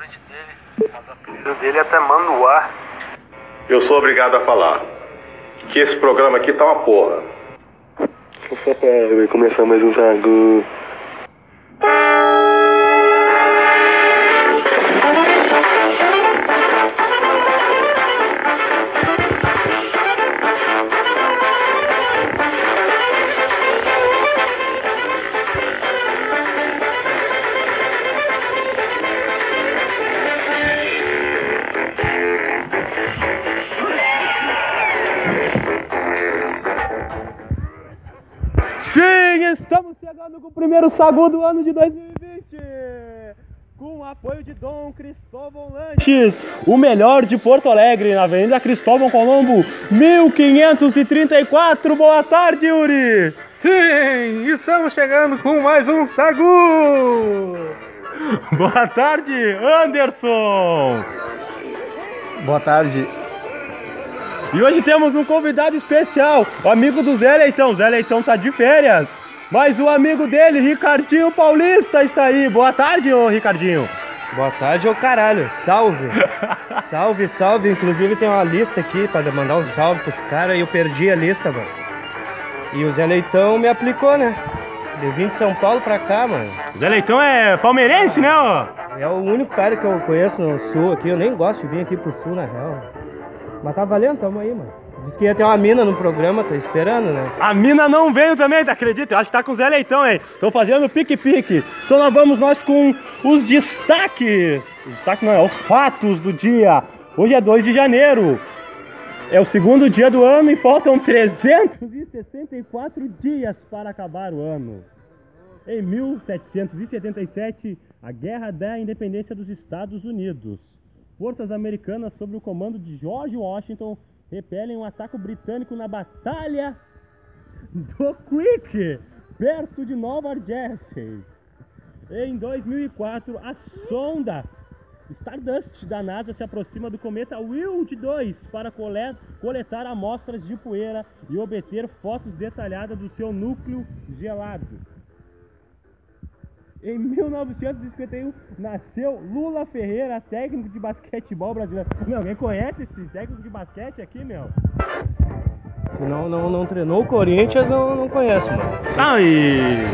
frente dele, mas o apelido dele é até Manduá. Eu sou obrigado a falar que esse programa aqui tá uma porra. Vai começar mais um sagu. Chegando com o primeiro sagu do ano de 2020. Com o apoio de Dom Cristóvão Lanches, o melhor de Porto Alegre, na Avenida Cristóvão Colombo, 1534. Boa tarde, Yuri. Sim, estamos chegando com mais um Sagu! Boa tarde, Anderson. Boa tarde. E hoje temos um convidado especial, o amigo do Zé Leitão. Zé Leitão tá de férias, mas o amigo dele, Ricardinho Paulista, está aí. Boa tarde, ô Ricardinho. Boa tarde, ô caralho. Salve. salve, salve. Inclusive tem uma lista aqui para mandar um salve pros caras e eu perdi a lista, mano. E o Zé Leitão me aplicou, né? Eu vim de São Paulo pra cá, mano. Zé Leitão é palmeirense, né, ó? É o único cara que eu conheço no sul aqui. Eu nem gosto de vir aqui pro sul, na real. Mas tá valendo, tamo aí, mano. Diz que ia ter uma mina no programa, tô esperando, né? A mina não veio também, tá acredita? Eu acho que tá com o Zé Leitão, hein? Tô fazendo pique-pique. Então nós vamos nós com os destaques. Destaque não, é os fatos do dia. Hoje é 2 de janeiro. É o segundo dia do ano e faltam 364 dias para acabar o ano. Em 1777, a Guerra da Independência dos Estados Unidos. Forças americanas sob o comando de George Washington repelem um ataque britânico na Batalha do Creek, perto de Nova Jersey. Em 2004, a sonda Stardust da NASA se aproxima do cometa Wild 2 para cole- coletar amostras de poeira e obter fotos detalhadas do seu núcleo gelado. Em 1951 nasceu Lula Ferreira, técnico de basquetebol brasileiro. Meu, alguém conhece esse técnico de basquete aqui, meu? Se não, não, não treinou o Corinthians, não, não conheço, mano. Ah, e.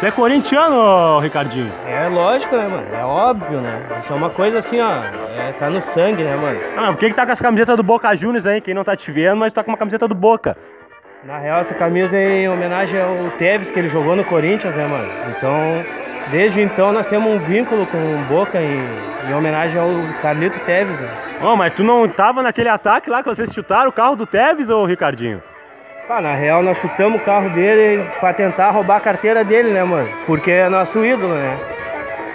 Tu é corintiano, Ricardinho? É lógico, né, mano? É óbvio, né? Isso é uma coisa assim, ó. É, tá no sangue, né, mano? Ah, mas por que, que tá com essa camiseta do Boca Juniors aí? Quem não tá te vendo, mas tá com uma camiseta do Boca. Na real, essa camisa é em homenagem ao Tevez, que ele jogou no Corinthians, né, mano? Então, desde então, nós temos um vínculo com o Boca em, em homenagem ao Carlito Tevez, né? Ô, mas tu não tava naquele ataque lá que vocês chutaram o carro do Tevez, ô Ricardinho? Pá, na real, nós chutamos o carro dele pra tentar roubar a carteira dele, né, mano? Porque é nosso ídolo, né?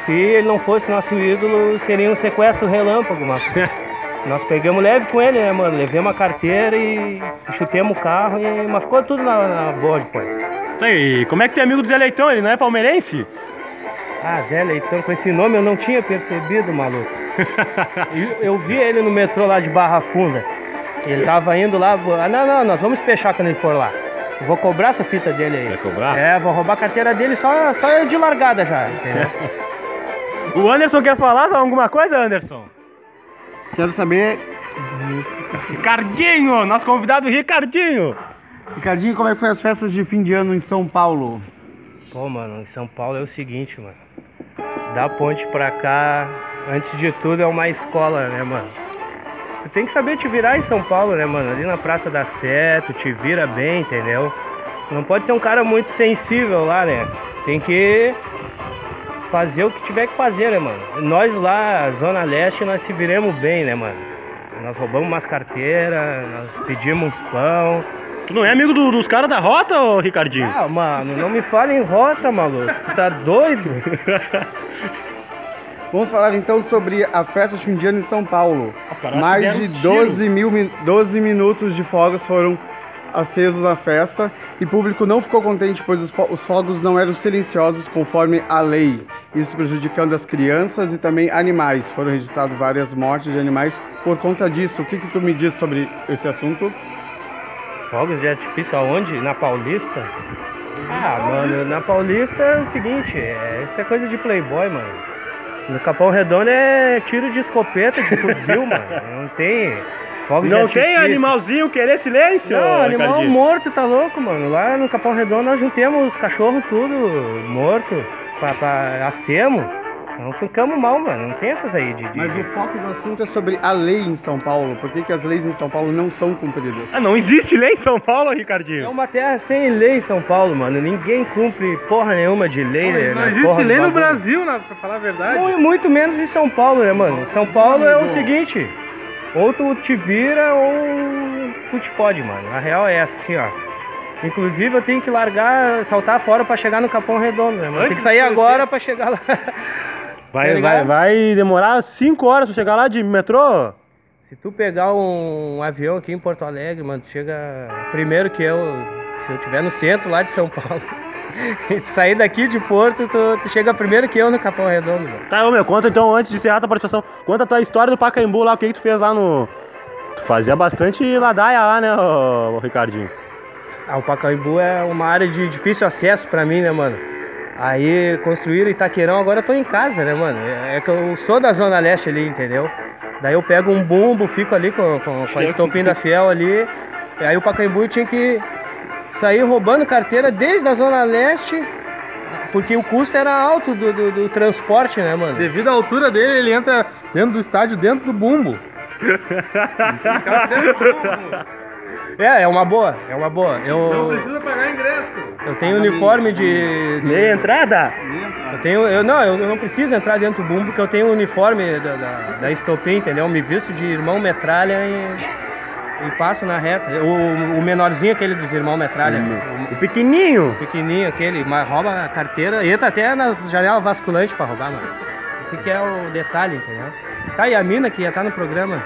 Se ele não fosse nosso ídolo, seria um sequestro relâmpago, mas... Nós pegamos leve com ele, né, mano? Levemos a carteira e chutemos o carro, e... mas ficou tudo na, na boa depois. Tá aí, como é que é amigo do Zé Leitão? Ele não é palmeirense? Ah, Zé Leitão, com esse nome eu não tinha percebido, maluco. eu, eu vi ele no metrô lá de Barra Funda. Ele tava indo lá, ah, não, não, nós vamos fechar quando ele for lá. Eu vou cobrar essa fita dele aí. Vai cobrar? É, vou roubar a carteira dele só, só de largada já, entendeu? O Anderson quer falar alguma coisa, Anderson? Quero saber, Ricardinho, nosso convidado Ricardinho. Ricardinho, como é que foi as festas de fim de ano em São Paulo? Pô, mano, em São Paulo é o seguinte, mano. Da ponte pra cá, antes de tudo, é uma escola, né, mano? Tu tem que saber te virar em São Paulo, né, mano? Ali na Praça da Sé, tu te vira bem, entendeu? Não pode ser um cara muito sensível lá, né? Tem que fazer o que tiver que fazer, né, mano? Nós lá, Zona Leste, nós se viremos bem, né, mano? Nós roubamos umas carteiras, nós pedimos pão. Tu não é amigo do- dos caras da rota, ô Ricardinho? Ah, mano, não me fala em rota, maluco. Tu tá doido? Vamos falar então sobre a festa ano em São Paulo. Os caras Mais de um tiro. 12, mil, mi- 12 minutos de fogos foram acesos na festa e o público não ficou contente, pois os, os fogos não eram silenciosos conforme a lei, isso prejudicando as crianças e também animais. Foram registradas várias mortes de animais por conta disso. O que, que tu me diz sobre esse assunto? Fogos de artifício aonde? Na Paulista? Ah, mano, na Paulista é o seguinte, é, isso é coisa de playboy, mano. No Capão Redondo é tiro de escopeta, de fuzil, mano. Não tem. Fogo de Não tem animalzinho querer silêncio, Não, animal Ricardinho? morto, tá louco, mano. Lá no Capão Redondo nós juntemos os cachorros tudo morto pra, pra acemo. Não ficamos mal, mano. Não tem essas aí de. de- Mas o foco do assunto é sobre a lei em São Paulo. Por que, que as leis em São Paulo não são cumpridas? Ah, não existe lei em São Paulo, É Ricardinho. uma terra sem lei em São Paulo, mano. Ninguém cumpre porra nenhuma de lei, né? Não na existe porra do lei no bagulho. Brasil, né, pra falar a verdade. Muito, muito menos em São Paulo, né, mano? São Paulo é o seguinte: ou tu te vira ou tu te fode, mano. A real é essa, assim, ó. Inclusive eu tenho que largar, saltar fora pra chegar no Capão Redondo, né? Tem que sair agora pra chegar lá. Vai, Tá vai, vai demorar 5 horas pra chegar lá de metrô? Se tu pegar um avião aqui em Porto Alegre, mano, tu chega primeiro que eu, se eu estiver no centro lá de São Paulo, e tu sair daqui de Porto, tu, tu chega primeiro que eu no Capão Redondo, mano. Tá, ô, meu, conta então, antes de encerrar a tua participação, conta a tua história do Pacaembu lá, o que, que tu fez lá no... Tu fazia bastante ladaia lá, né, ô, ô, Ricardinho? Ah, o Pacaembu é uma área de difícil acesso pra mim, né, mano? Aí construíram Itaquerão, agora eu tô em casa, né, mano? É que eu sou da Zona Leste ali, entendeu? Daí eu pego um bumbo, fico ali com, com, com a estopinha da Fiel ali. E aí o Pacaembu tinha que sair roubando carteira desde a Zona Leste, porque o custo era alto do, do, do transporte, né, mano? Devido à altura dele, ele entra dentro do estádio, dentro do bumbo. Fica dentro do bumbo. É, é uma boa, é uma boa. Não Eu, precisa pagar ingresso. eu tenho uniforme de, de- Meia entrada? Eu tenho, eu não, eu, não preciso entrar dentro do bumbo porque eu tenho o uniforme da, da, da Estopim, entendeu? Eu me visto de irmão metralha e, e passo na reta. O, o menorzinho aquele dos irmãos metralha, O pequenininho? o pequenininho aquele, mas rouba a carteira, entra até nas janelas vasculantes pra roubar, mano. Esse que é o detalhe, entendeu? Tá, e a mina que ia estar no programa,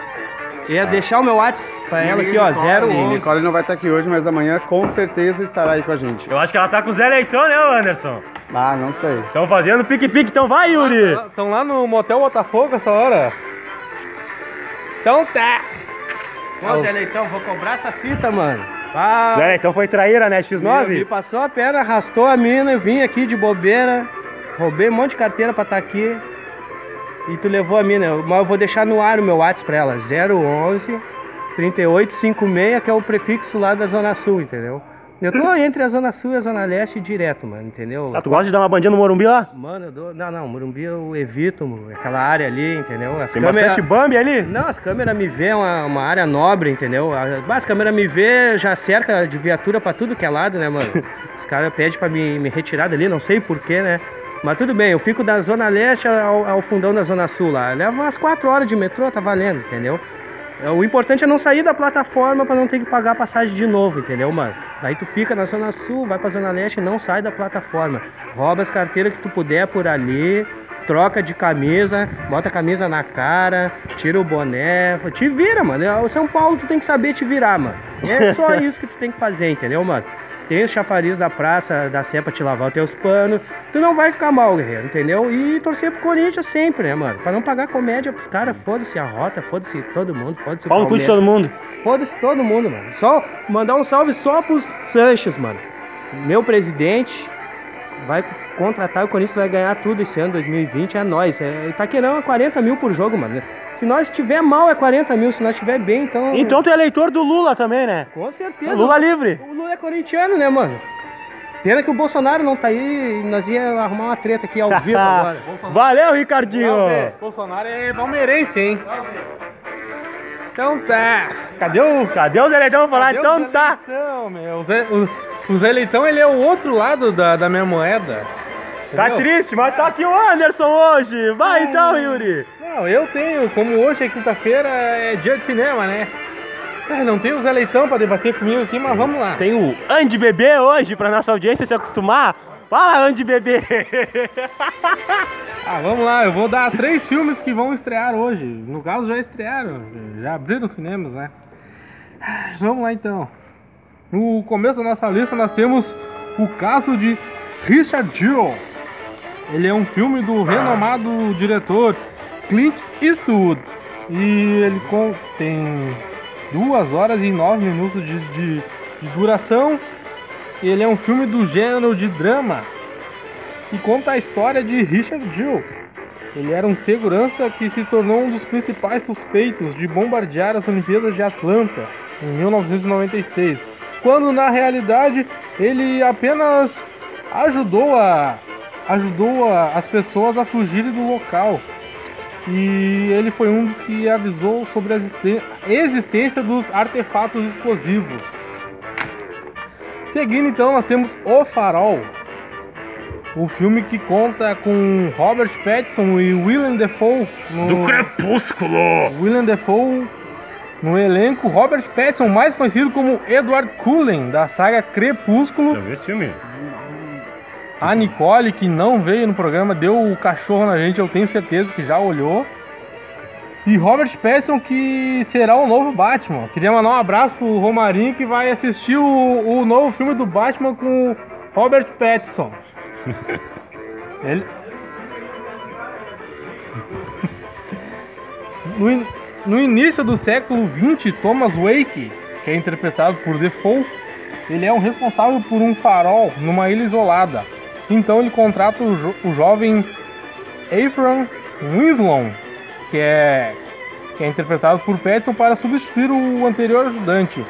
ia deixar o meu WhatsApp pra ela aqui, ó, Nicole, 011. Nicole não vai estar aqui hoje, mas amanhã com certeza estará aí com a gente. Eu acho que ela tá com o Zé Leitão, né, Anderson? Ah, não sei. Estão fazendo pique-pique, então vai, Yuri! Estão lá no motel Botafogo essa hora. Então tá. Ô, Zé Leitão, vou cobrar essa fita, mano. Ah, Zé Leitão foi traíra, né, Me X9? passou a perna, arrastou a mina, eu vim aqui de bobeira, roubei um monte de carteira pra estar aqui. E tu levou a mina, mas eu vou deixar no ar o meu WhatsApp pra ela, 011 3856, que é o prefixo lá da Zona Sul, entendeu? Eu tô entre a Zona Sul e a Zona Leste direto, mano, entendeu? Ah, tu gosta de dar uma bandinha no Morumbi lá? Mano, eu dou... Não, não, Morumbi eu evito, aquela área ali, entendeu? As Tem câmeras- bastante Bambi ali? não, as câmeras me vê uma, uma área nobre, entendeu? As câmeras me vê, já cerca de viatura pra tudo que é lado, né, mano? Os caras pedem pra me, me retirar dali, não sei porquê, né? Mas tudo bem, eu fico da Zona Leste ao, ao fundão da Zona Sul lá. Leva umas 4 horas de metrô, tá valendo, entendeu? É, O importante é não sair da plataforma pra não ter que pagar a passagem de novo, entendeu, mano? Daí tu fica na Zona Sul, vai pra Zona Leste e não sai da plataforma. Rouba as carteiras que tu puder por ali, troca de camisa, bota a camisa na cara, tira o boné, te vira, mano. É, O São Paulo tu tem que saber te virar, mano. É só isso que tu tem que fazer, entendeu, mano? Tem os chafariz da praça, da pra te lavar os teus panos. Tu não vai ficar mal, guerreiro, entendeu? E torcer pro Corinthians sempre, né, mano? Pra não pagar comédia pros caras, foda-se a rota, foda-se todo mundo, foda-se o Pau no cu de Palmeiras. todo mundo. Foda-se todo mundo, mano. Só mandar um salve só pros Sanches, mano. Meu presidente vai contratar, o Corinthians vai ganhar tudo esse ano, 2020, é nóis. É, Itaquerão é 40 mil por jogo, mano. Se nós estiver mal é 40 mil, se nós estiver bem, então... Então tu é eleitor do Lula também, né? Com certeza. Lula livre. O Lula é corintiano, né, mano? Pena que o Bolsonaro não tá aí e nós ia arrumar uma treta aqui ao vivo agora. Valeu, Ricardinho! Bolsonaro é palmeirense, hein? Então tá. Cadê o, cadê o Zé Leitão pra falar? Então tá! Meu? O, Zé Leitão, ele é o outro lado da, da minha moeda. Tá Entendeu? triste, mas tá aqui o Anderson hoje! Vai então, Yuri! Não, eu tenho, como hoje é quinta-feira, é dia de cinema, né? É, não tem o Zé Leitão pra debater comigo aqui, mas vamos lá. Tem o Andy Bebê hoje pra nossa audiência se acostumar. Fala, Andy Bebê! Ah, vamos lá, eu vou dar três filmes que vão estrear hoje. No caso, já estrearam, já abriram os cinemas, né? Ah, Vamos lá então. No começo da nossa lista, nós temos o caso de Richard Jewell. Ele é um filme do renomado diretor Clint Eastwood. E ele tem duas horas e nove minutos de, de- de duração. Ele é um filme do gênero de drama e conta a história de Richard Jewell, Ele era um segurança que se tornou um dos principais suspeitos de bombardear as Olimpíadas de Atlanta em 1996, quando na realidade ele apenas ajudou a ajudou a, as pessoas a fugirem do local. E ele foi um dos que avisou sobre a existência dos artefatos explosivos. Seguindo então, nós temos O Farol, o filme que conta com Robert Pattinson e Willem Dafoe no Crepúsculo! Willem Dafoe no elenco, Robert Pattinson, mais conhecido como Edward Cullen da saga Crepúsculo, Já viu esse filme? a Nicole que não veio no programa deu o cachorro na gente, eu tenho certeza que já olhou. E Robert Pattinson que será o novo Batman. Queria mandar um abraço pro Romarinho que vai assistir o, o novo filme do Batman com Robert Pattinson. Ele... No, in- no início do século XX, Thomas Wake, que é interpretado por Defoe, ele é o responsável por um farol numa ilha isolada. Então ele contrata o, jo- o jovem Ephraim Winslow, que é, que é interpretado por Pattinson, para substituir o anterior ajudante.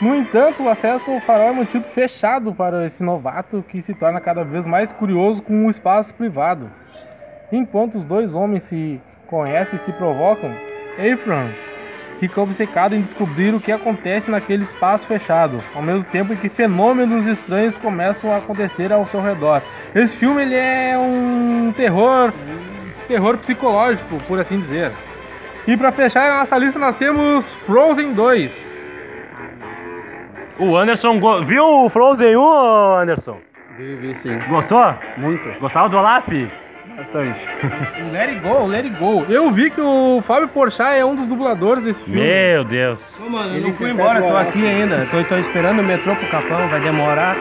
No entanto, o acesso ao farol é mantido fechado para esse novato que se torna cada vez mais curioso com o espaço privado. Enquanto os dois homens se conhecem e se provocam, Ephraim fica obcecado em descobrir o que acontece naquele espaço fechado, ao mesmo tempo em que fenômenos estranhos começam a acontecer ao seu redor. Esse filme ele é um terror, terror psicológico, por assim dizer. E para fechar a nossa lista nós temos Frozen 2. O Anderson go- viu o Frozen 1, Anderson? Vi, vi sim. Gostou? Muito. Gostava do Olaf? Bastante. Let It Go, Let It Go. Eu vi que o Fábio Porchat é um dos dubladores desse filme. Meu Deus. Ô, mano, eu Ele não fui que embora, tô aqui ainda. Tô, tô esperando o metrô pro Capão, vai demorar.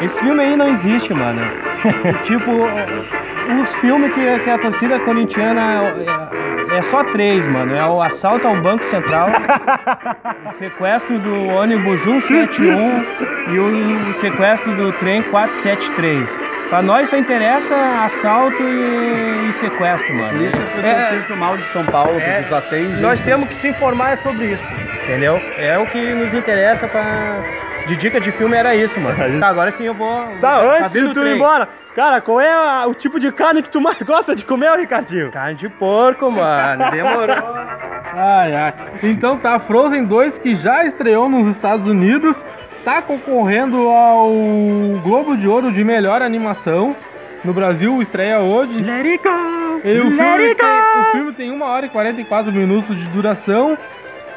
Esse filme aí não existe, mano. tipo, os filmes que, que a torcida corintiana é, é só três, mano. É o assalto ao Banco Central, o sequestro do ônibus 171 e o sequestro do trem 473. Pra nós só interessa assalto e, e sequestro, mano. Isso as pessoas É, pensam mal de São Paulo, é, porque só atende. nós temos que se informar sobre isso, entendeu? É o que nos interessa pra... De dica de filme era isso, mano. Tá, agora sim eu vou... Tá, vou antes de tu ir embora, cara, qual é a- o tipo de carne que tu mais gosta de comer, Ricardinho? Carne de porco, mano. Demorou. Ai, ai. Então tá, Frozen 2 que já estreou nos Estados Unidos, tá concorrendo ao Globo de Ouro de melhor animação. No Brasil estreia hoje. Let it go! E o, filme tem, o filme tem 1 hora e 44 minutos de duração.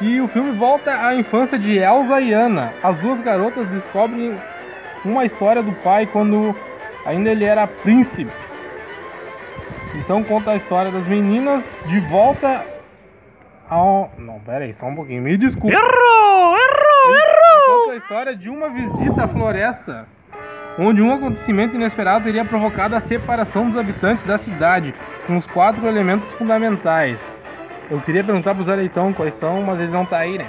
E o filme volta à infância de Elsa e Anna. As duas garotas descobrem uma história do pai quando ainda ele era príncipe. Então conta a história das meninas de volta ao. Não, pera aí, só um pouquinho. Me desculpa. Errou! Errou! Errou! Conta a história de uma visita à floresta, onde um acontecimento inesperado teria provocado a separação dos habitantes da cidade, com os quatro elementos fundamentais. Eu queria perguntar pro Zé Leitão quais são, mas ele não tá aí, né?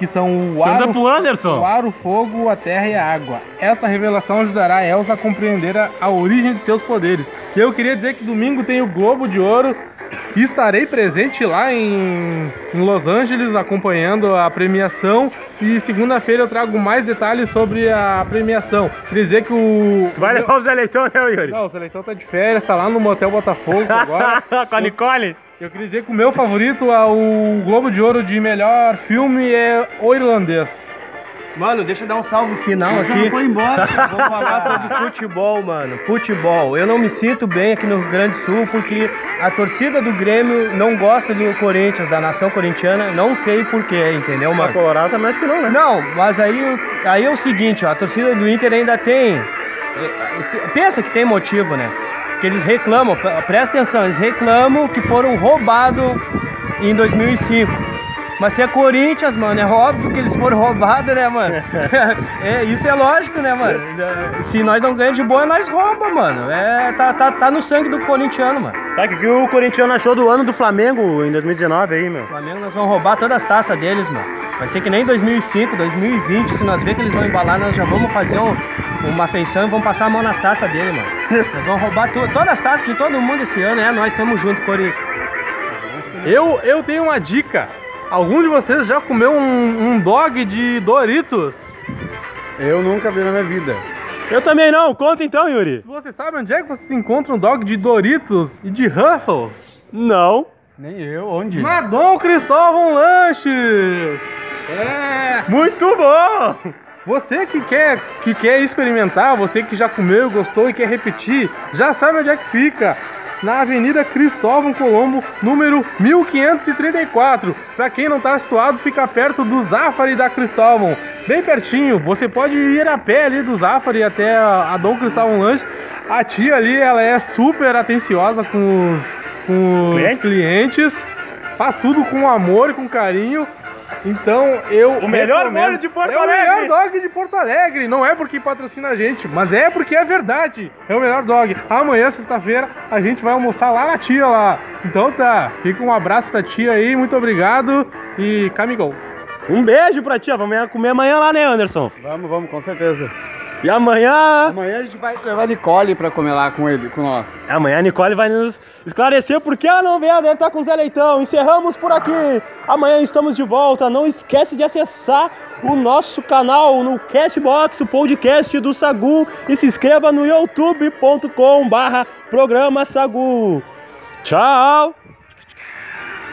Que são o ar, o, Anderson. o ar, o fogo, a terra e a água. Essa revelação ajudará a Elsa a compreender a, a origem de seus poderes. E eu queria dizer que domingo tem o Globo de Ouro estarei presente lá em, em Los Angeles acompanhando a premiação. E segunda-feira eu trago mais detalhes sobre a premiação. Queria dizer que o. Tu vai levar o Zé Leitão, né, Yuri? Não, o Seleitão tá de férias, tá lá no Motel Botafogo agora. Com a Nicole? Eu queria dizer que o meu favorito, é o Globo de Ouro de melhor filme é O Irlandês. Mano, deixa eu dar um salve final aqui. foi embora. Vou falar sobre futebol, mano. Futebol. Eu não me sinto bem aqui no Rio Grande do Sul porque a torcida do Grêmio não gosta do Corinthians, da nação corintiana. Não sei porquê, entendeu, A mano? Colorado também acho que não, né? Não, mas aí, aí é o seguinte, ó, a torcida do Inter ainda tem. Pensa que tem motivo, né? Que eles reclamam, pre- presta atenção, eles reclamam que foram roubados em 2005. Mas se é Corinthians, mano, é óbvio que eles foram roubados, né, mano? é, isso é lógico, né, mano? Se nós não ganhamos de boa, nós rouba, mano. É, tá, tá, tá no sangue do corintiano, mano. Tá, o que, que o corintiano achou do ano do Flamengo em 2019 aí, meu? O Flamengo nós vamos roubar todas as taças deles, mano. Vai ser que nem 2005, 2020, se nós ver que eles vão embalar, nós já vamos fazer um- uma feição e vamos passar a mão nas taças dele, mano. nós vamos roubar tu- todas as taças de todo mundo esse ano, é, nós estamos junto, Cori. Eu, eu tenho uma dica. Algum de vocês já comeu um, um dog de Doritos? Eu nunca vi na minha vida. Eu também não, conta então, Yuri. Você sabe onde é que você encontra um dog de Doritos e de Ruffles? Não. Nem eu, onde? Na Dom Cristóvão Lanches! É! Muito bom! Você que quer, que quer experimentar, você que já comeu, gostou e quer repetir, já sabe onde é que fica. Na Avenida Cristóvão Colombo, número 1534. Pra quem não tá situado, fica perto do Zafari da Cristóvão. Bem pertinho, você pode ir a pé ali do Zafari até a, Dom Cristóvão Lanche. A tia ali, ela é super atenciosa com os, com os Clientes? clientes. Faz tudo com amor e com carinho. Então eu. O melhor recomendo. molho de Porto é o Alegre. melhor dog de Porto Alegre. Não é porque patrocina a gente, mas é porque é verdade. É o melhor dog. Amanhã, sexta-feira, a gente vai almoçar lá na tia lá. Então tá. Fica um abraço pra tia aí. Muito obrigado. E camigol. Um beijo pra ti, ó. Vamos comer amanhã lá, né, Anderson? Vamos, vamos, com certeza. E amanhã. Amanhã a gente vai levar a Nicole pra comer lá com ele, com nós. Amanhã a Nicole vai nos esclarecer por que ela não veio, deve estar com o Zé Leitão. Encerramos por aqui. Amanhã estamos de volta. Não esquece de acessar o nosso canal no Cashbox, o podcast do Sagu. E se inscreva no youtube.com barra programa Sagu. Tchau!